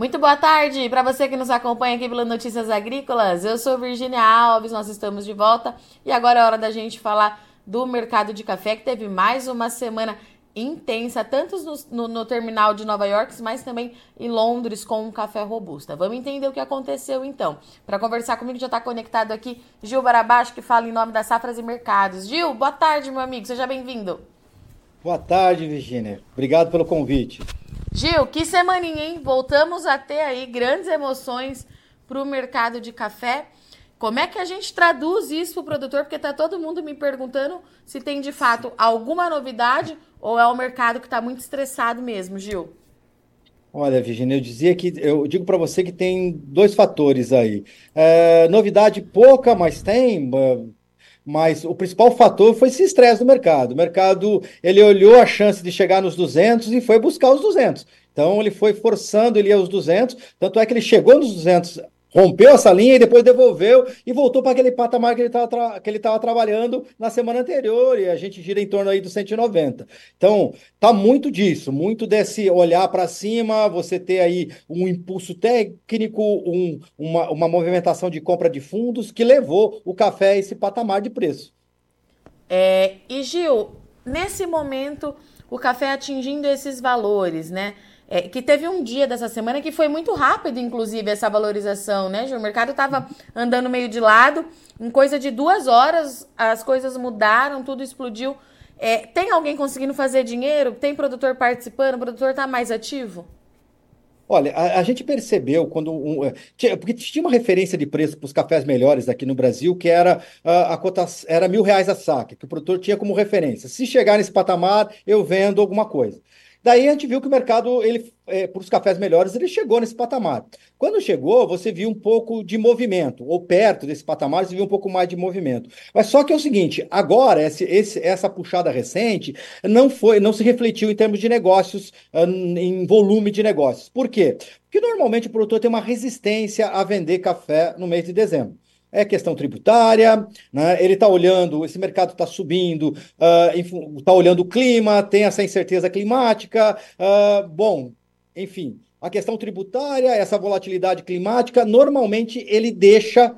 Muito boa tarde para você que nos acompanha aqui pelo Notícias Agrícolas. Eu sou Virginia Alves, nós estamos de volta e agora é hora da gente falar do mercado de café que teve mais uma semana intensa, tanto no, no, no, terminal de Nova York, mas também em Londres com um café robusta. Vamos entender o que aconteceu então. Para conversar comigo já está conectado aqui Gil Barabaixo, que fala em nome das Safras e Mercados. Gil, boa tarde, meu amigo, seja bem-vindo. Boa tarde, Virginia. Obrigado pelo convite. Gil, que semaninha, hein? Voltamos a ter aí grandes emoções para o mercado de café. Como é que a gente traduz isso para o produtor? Porque está todo mundo me perguntando se tem de fato alguma novidade ou é o mercado que está muito estressado mesmo, Gil. Olha, Virginia, eu dizia que eu digo para você que tem dois fatores aí. É, novidade pouca, mas tem. Mas o principal fator foi esse estresse do mercado. O mercado ele olhou a chance de chegar nos 200 e foi buscar os 200. Então ele foi forçando ele aos 200, tanto é que ele chegou nos 200 rompeu essa linha e depois devolveu e voltou para aquele patamar que ele estava que ele trabalhando na semana anterior e a gente gira em torno aí dos 190. Então, tá muito disso, muito desse olhar para cima, você ter aí um impulso técnico, um, uma, uma movimentação de compra de fundos que levou o café a esse patamar de preço. É, e Gil, nesse momento, o café atingindo esses valores, né? É, que teve um dia dessa semana que foi muito rápido, inclusive, essa valorização, né, Ju? O mercado estava andando meio de lado, em coisa de duas horas as coisas mudaram, tudo explodiu. É, tem alguém conseguindo fazer dinheiro? Tem produtor participando? O produtor está mais ativo? Olha, a, a, gente percebeu quando. Um, é, tinha, porque tinha uma referência de preço para os cafés melhores aqui no Brasil, que era a, a era mil reais a saca, que o produtor tinha como referência. Se chegar nesse patamar, eu vendo alguma coisa. Daí a gente viu que o mercado, ele, é, para os cafés melhores, ele chegou nesse patamar. Quando chegou, você viu um pouco de movimento, ou perto desse patamar, você viu um pouco mais de movimento. Mas só que é o seguinte, agora, esse, esse, essa puxada recente não foi, não se refletiu em termos de negócios, em volume de negócios. Por quê? Porque normalmente o produtor tem uma resistência a vender café no mês de dezembro é questão tributária, né? ele está olhando, esse mercado está subindo, está uh, olhando o clima, tem essa incerteza climática. Uh, bom, enfim, a questão tributária, essa volatilidade climática, normalmente ele deixa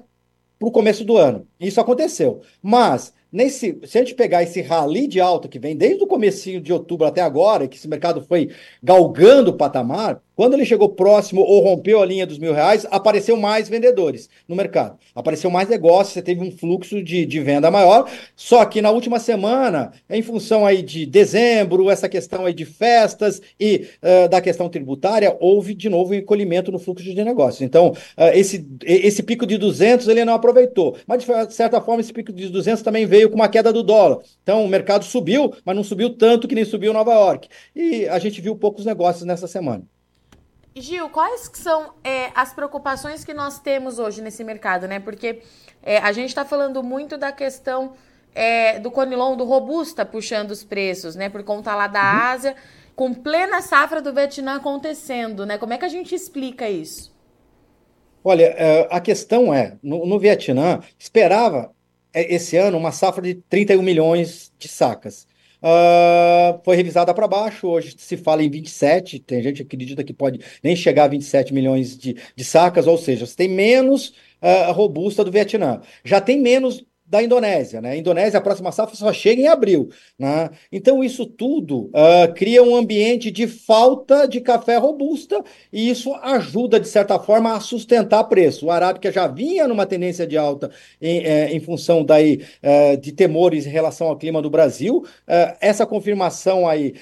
para o começo do ano. Isso aconteceu. Mas nesse, se a gente pegar esse rally de alta que vem desde o comecinho de outubro até agora, que esse mercado foi galgando o patamar, quando ele chegou próximo ou rompeu a linha dos mil reais, apareceu mais vendedores no mercado. Apareceu mais negócio, você teve um fluxo de, de venda maior. Só que na última semana, em função aí de dezembro, essa questão aí de festas e uh, da questão tributária, houve de novo um encolhimento no fluxo de negócios. Então, uh, esse, esse pico de 200 ele não aproveitou. Mas, de certa forma, esse pico de 200 também veio com uma queda do dólar. Então, o mercado subiu, mas não subiu tanto que nem subiu Nova York. E a gente viu poucos negócios nessa semana. Gil, quais são é, as preocupações que nós temos hoje nesse mercado, né? Porque é, a gente está falando muito da questão é, do Conilon, do Robusta, puxando os preços, né? Por conta lá da uhum. Ásia, com plena safra do Vietnã acontecendo, né? Como é que a gente explica isso? Olha, é, a questão é, no, no Vietnã, esperava é, esse ano uma safra de 31 milhões de sacas. Uh, foi revisada para baixo, hoje se fala em 27, tem gente que acredita que pode nem chegar a 27 milhões de, de sacas, ou seja, você tem menos uh, robusta do Vietnã. Já tem menos da Indonésia. Né? A Indonésia, a próxima safra só chega em abril. Né? Então, isso tudo uh, cria um ambiente de falta de café robusta e isso ajuda, de certa forma, a sustentar preço. O arábica já vinha numa tendência de alta em, eh, em função daí, uh, de temores em relação ao clima do Brasil. Uh, essa confirmação aí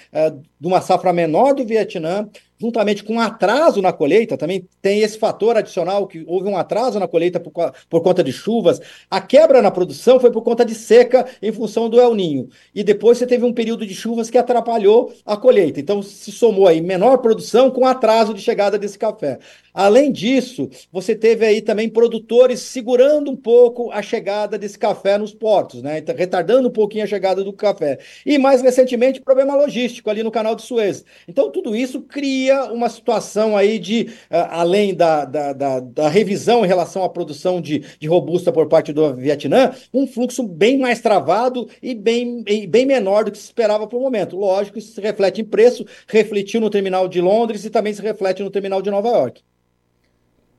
de uma safra menor do Vietnã juntamente com um atraso na colheita, também tem esse fator adicional que houve um atraso na colheita por, por, conta de chuvas. A quebra na produção foi por conta de seca em função do El Ninho. E depois você teve um período de chuvas que atrapalhou a colheita. Então se somou aí menor produção com atraso de chegada desse café. Além disso, você teve aí também produtores segurando um pouco a chegada desse café nos portos, né? Então, retardando um pouquinho a chegada do café. E mais recentemente, problema logístico ali no canal de Suez. Então, tudo isso cria uma situação aí de, uh, além da, da, da, da, revisão em relação à produção de, de robusta por parte do Vietnã, um fluxo bem mais travado e bem, bem menor do que se esperava para o momento. Lógico, isso se reflete em preço, refletiu no terminal de Londres e também se reflete no terminal de Nova York.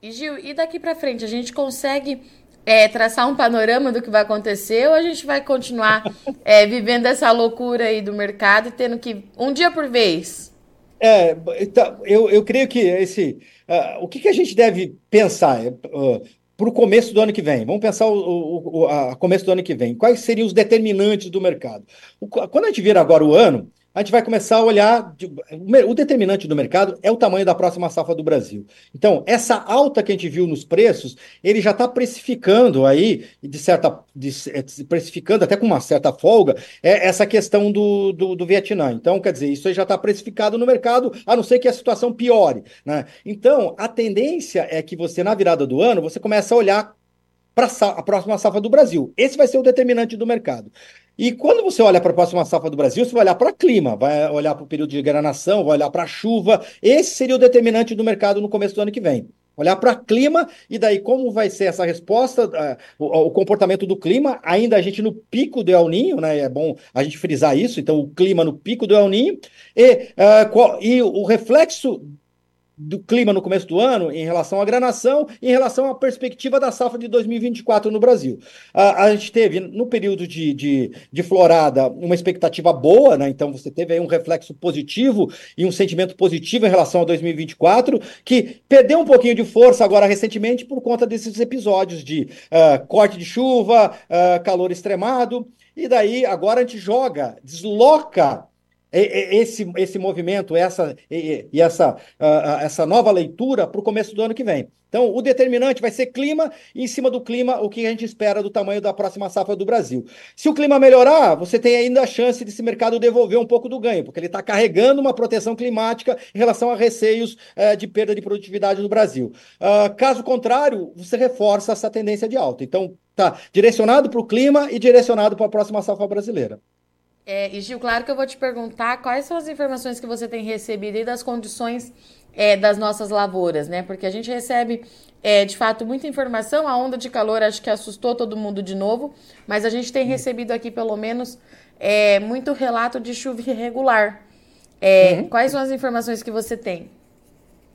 E Gil, e daqui para frente, a gente consegue é, traçar um panorama do que vai acontecer ou a gente vai continuar é, vivendo essa loucura aí do mercado e tendo que um dia por vez? É, então, eu, eu creio que esse, uh, o que, que a gente deve pensar uh, para o começo do ano que vem? Vamos pensar o, o, o a começo do ano que vem. Quais seriam os determinantes do mercado? O, quando a gente vira agora o ano, a gente vai começar a olhar. O determinante do mercado é o tamanho da próxima safra do Brasil. Então, essa alta que a gente viu nos preços, ele já está precificando aí, de certa. De, é, precificando até com uma certa folga, é essa questão do, do, do Vietnã. Então, quer dizer, isso aí já está precificado no mercado, a não ser que a situação piore. Né? Então, a tendência é que você, na virada do ano, você começa a olhar para a próxima safra do Brasil. Esse vai ser o determinante do mercado. E quando você olha para a próxima safra do Brasil, você vai olhar para clima, vai olhar para o período de granação, vai olhar para a chuva. Esse seria o determinante do mercado no começo do ano que vem. Olhar para clima e daí como vai ser essa resposta, uh, o, o, comportamento do clima, ainda a gente no pico do El Ninho, né? É bom a gente frisar isso, então o clima no pico do El Ninho, e, uh, qual, e o reflexo do clima no começo do ano em relação à granação, em relação à perspectiva da safra de 2024 no Brasil. A, a gente teve, no período de, de, de, florada, uma expectativa boa, né? então você teve aí um reflexo positivo e um sentimento positivo em relação a 2024, que perdeu um pouquinho de força agora recentemente por conta desses episódios de uh, corte de chuva, uh, calor extremado, e daí agora a gente joga, desloca esse, esse movimento, essa, e, e essa, uh, essa nova leitura para o começo do ano que vem. Então, o determinante vai ser clima, e em cima do clima, o que a gente espera do tamanho da próxima safra do Brasil. Se o clima melhorar, você tem ainda a chance desse mercado devolver um pouco do ganho, porque ele está carregando uma proteção climática em relação a receios uh, de perda de produtividade no Brasil. Uh, caso contrário, você reforça essa tendência de alta. Então, está direcionado para o clima e direcionado para a próxima safra brasileira. É, e Gil, claro que eu vou te perguntar quais são as informações que você tem recebido e das condições é, das nossas lavouras, né? Porque a gente recebe, é, de fato, muita informação. A onda de calor acho que assustou todo mundo de novo, mas a gente tem recebido aqui, pelo menos, é, muito relato de chuva irregular. É, uhum. Quais são as informações que você tem?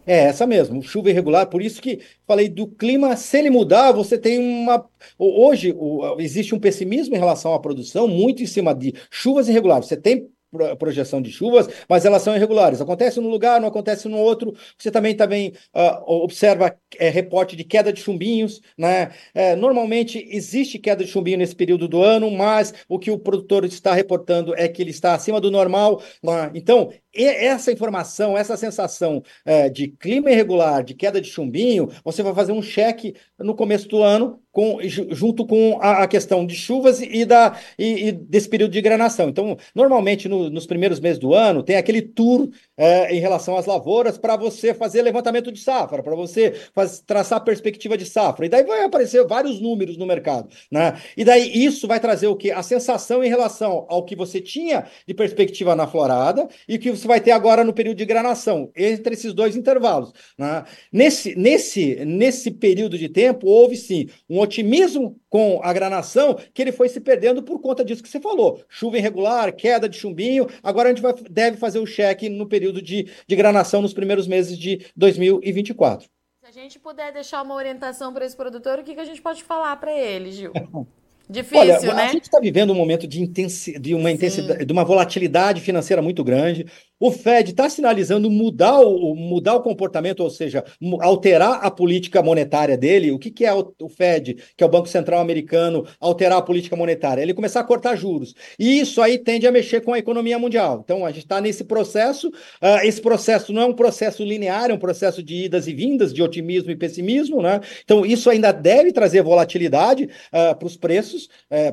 É essa mesmo, chuva irregular. Por isso que falei do clima, se ele mudar, você tem uma. Hoje existe um pessimismo em relação à produção, muito em cima de chuvas irregulares. Você tem projeção de chuvas, mas elas são irregulares. Acontece num lugar, não acontece no outro. Você também, também uh, observa é, reporte de queda de chumbinhos. Né? É, normalmente existe queda de chumbinho nesse período do ano, mas o que o produtor está reportando é que ele está acima do normal. Né? Então, essa informação, essa sensação é, de clima irregular, de queda de chumbinho, você vai fazer um cheque no começo do ano, com, junto com a, a questão de chuvas e, da, e, e, desse período de granação. Então, normalmente, no, nos primeiros meses do ano, tem aquele tour é, em relação às lavouras para você fazer levantamento de safra, para você faz, traçar perspectiva de safra. E daí vai aparecer vários números no mercado. Né? E daí isso vai trazer o quê? A sensação em relação ao que você tinha de perspectiva na florada e que você vai ter agora no período de granação, entre esses dois intervalos. Né? Nesse, nesse, nesse período de tempo, houve sim um otimismo com a granação que ele foi se perdendo por conta disso que você falou. Chuva irregular, queda de chumbinho. Agora a gente vai, deve fazer o cheque no período de, de granação nos primeiros meses de 2024. Se a gente puder deixar uma orientação para esse produtor, o que, que a gente pode falar para ele, Gil? Difícil, Olha, né? A gente está vivendo um momento de, intensi de uma intensidade, de uma volatilidade financeira muito grande. O Fed está sinalizando mudar o, mudar o comportamento, ou seja, alterar a política monetária dele. O que, que é o, o, Fed, que é o Banco Central Americano, alterar a política monetária? Ele começar a cortar juros. E isso aí tende a mexer com a economia mundial. Então, a gente está nesse processo. Uh, esse processo não é um processo linear, é um processo de idas e vindas, de otimismo e pessimismo. Né? Então, isso ainda deve trazer volatilidade uh, ah, para os preços, uh,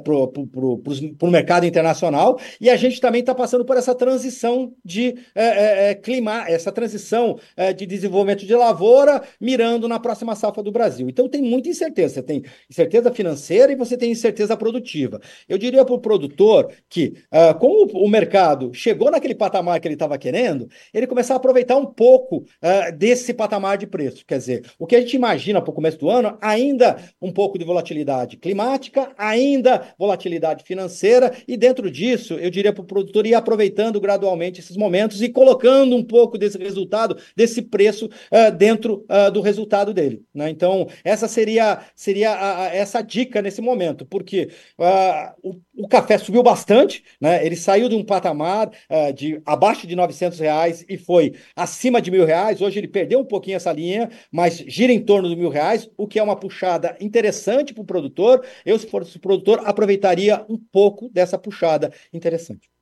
para o mercado internacional. E a gente também está passando por essa transição de é, é, clima, essa transição é, de desenvolvimento de lavoura, mirando na próxima safra do Brasil. Então tem muita incerteza. Você tem incerteza financeira e você tem incerteza produtiva. Eu diria para o produtor que, uh, como o mercado chegou naquele patamar que ele estava querendo, ele começar a aproveitar um pouco uh, desse patamar de preço. Quer dizer, o que a gente imagina para o começo do ano, ainda um pouco de volatilidade climática, ainda volatilidade financeira, e dentro disso, eu diria para o produtor ir aproveitando gradualmente esses momentos e colocando um pouco desse resultado, desse preço, uh, dentro uh, do resultado dele. Né? Então, essa seria, seria a, a, essa dica nesse momento, porque uh, o, o, café subiu bastante, né? ele saiu de um patamar de abaixo de 900 reais e foi acima de mil reais. Hoje ele perdeu um pouquinho essa linha, mas gira em torno dos mil reais, o que é uma puxada interessante para o produtor. Eu, se fosse produtor, aproveitaria um pouco dessa puxada interessante.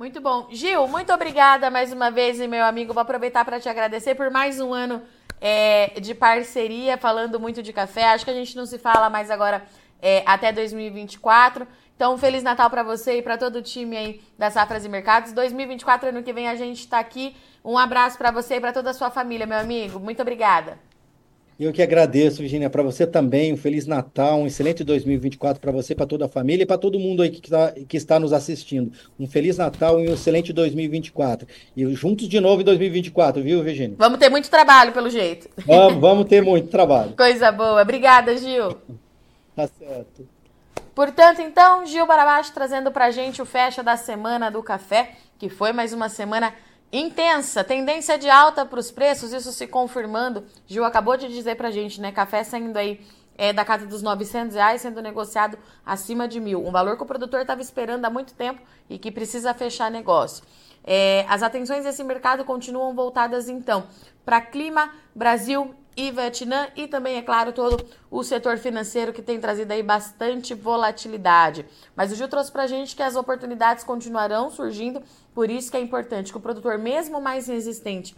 Muito bom. Gil, muito obrigada mais uma vez, meu amigo. Vou aproveitar para te agradecer por mais um ano é, de parceria, falando muito de café. Acho que a gente não se fala mais agora é, até 2024. Então, Feliz Natal para você e para todo o time aí da Safras e Mercados. 2024, ano que vem, a gente está aqui. Um abraço para você e para toda a sua família, meu amigo. Muito obrigada. Eu que agradeço, Virginia, para você também. Um Feliz Natal, um excelente 2024 para você, para toda a família e para todo mundo aí que está, que está nos assistindo. Um Feliz Natal e um excelente 2024. E juntos de novo em 2024, viu, Virginia? Vamos ter muito trabalho, pelo jeito. Vamos, vamos ter muito trabalho. Coisa boa. Obrigada, Gil. tá certo. Portanto, então, Gil Barabaixo trazendo para gente o fecha da semana do café, que foi mais uma semana Intensa, tendência de alta para os preços, isso se confirmando. Gil acabou de dizer para gente, né? Café saindo aí é, da casa dos 900 reais, sendo negociado acima de mil. Um valor que o produtor estava esperando há muito tempo e que precisa fechar negócio. É, as atenções desse mercado continuam voltadas, então, para clima, Brasil e Vietnã e também, é claro, todo o setor financeiro que tem trazido aí bastante volatilidade. Mas o Gil trouxe para a gente que as oportunidades continuarão surgindo, por isso que é importante que o produtor, mesmo mais resistente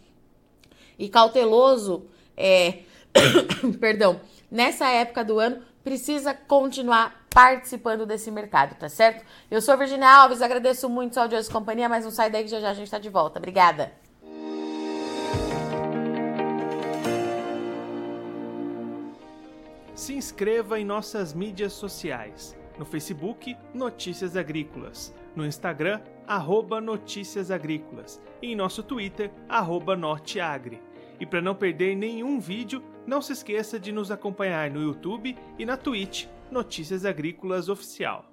e cauteloso, é, perdão, nessa época do ano, precisa continuar participando desse mercado, tá certo? Eu sou Virginia Alves, agradeço muito sua audiência e companhia, mas não sai daí que já já a gente está de volta. Obrigada! Se inscreva em nossas mídias sociais. No Facebook, Notícias Agrícolas. No Instagram, arroba Notícias Agrícolas. E em nosso Twitter, Norteagri. E para não perder nenhum vídeo, não se esqueça de nos acompanhar no YouTube e na Twitch Notícias Agrícolas Oficial.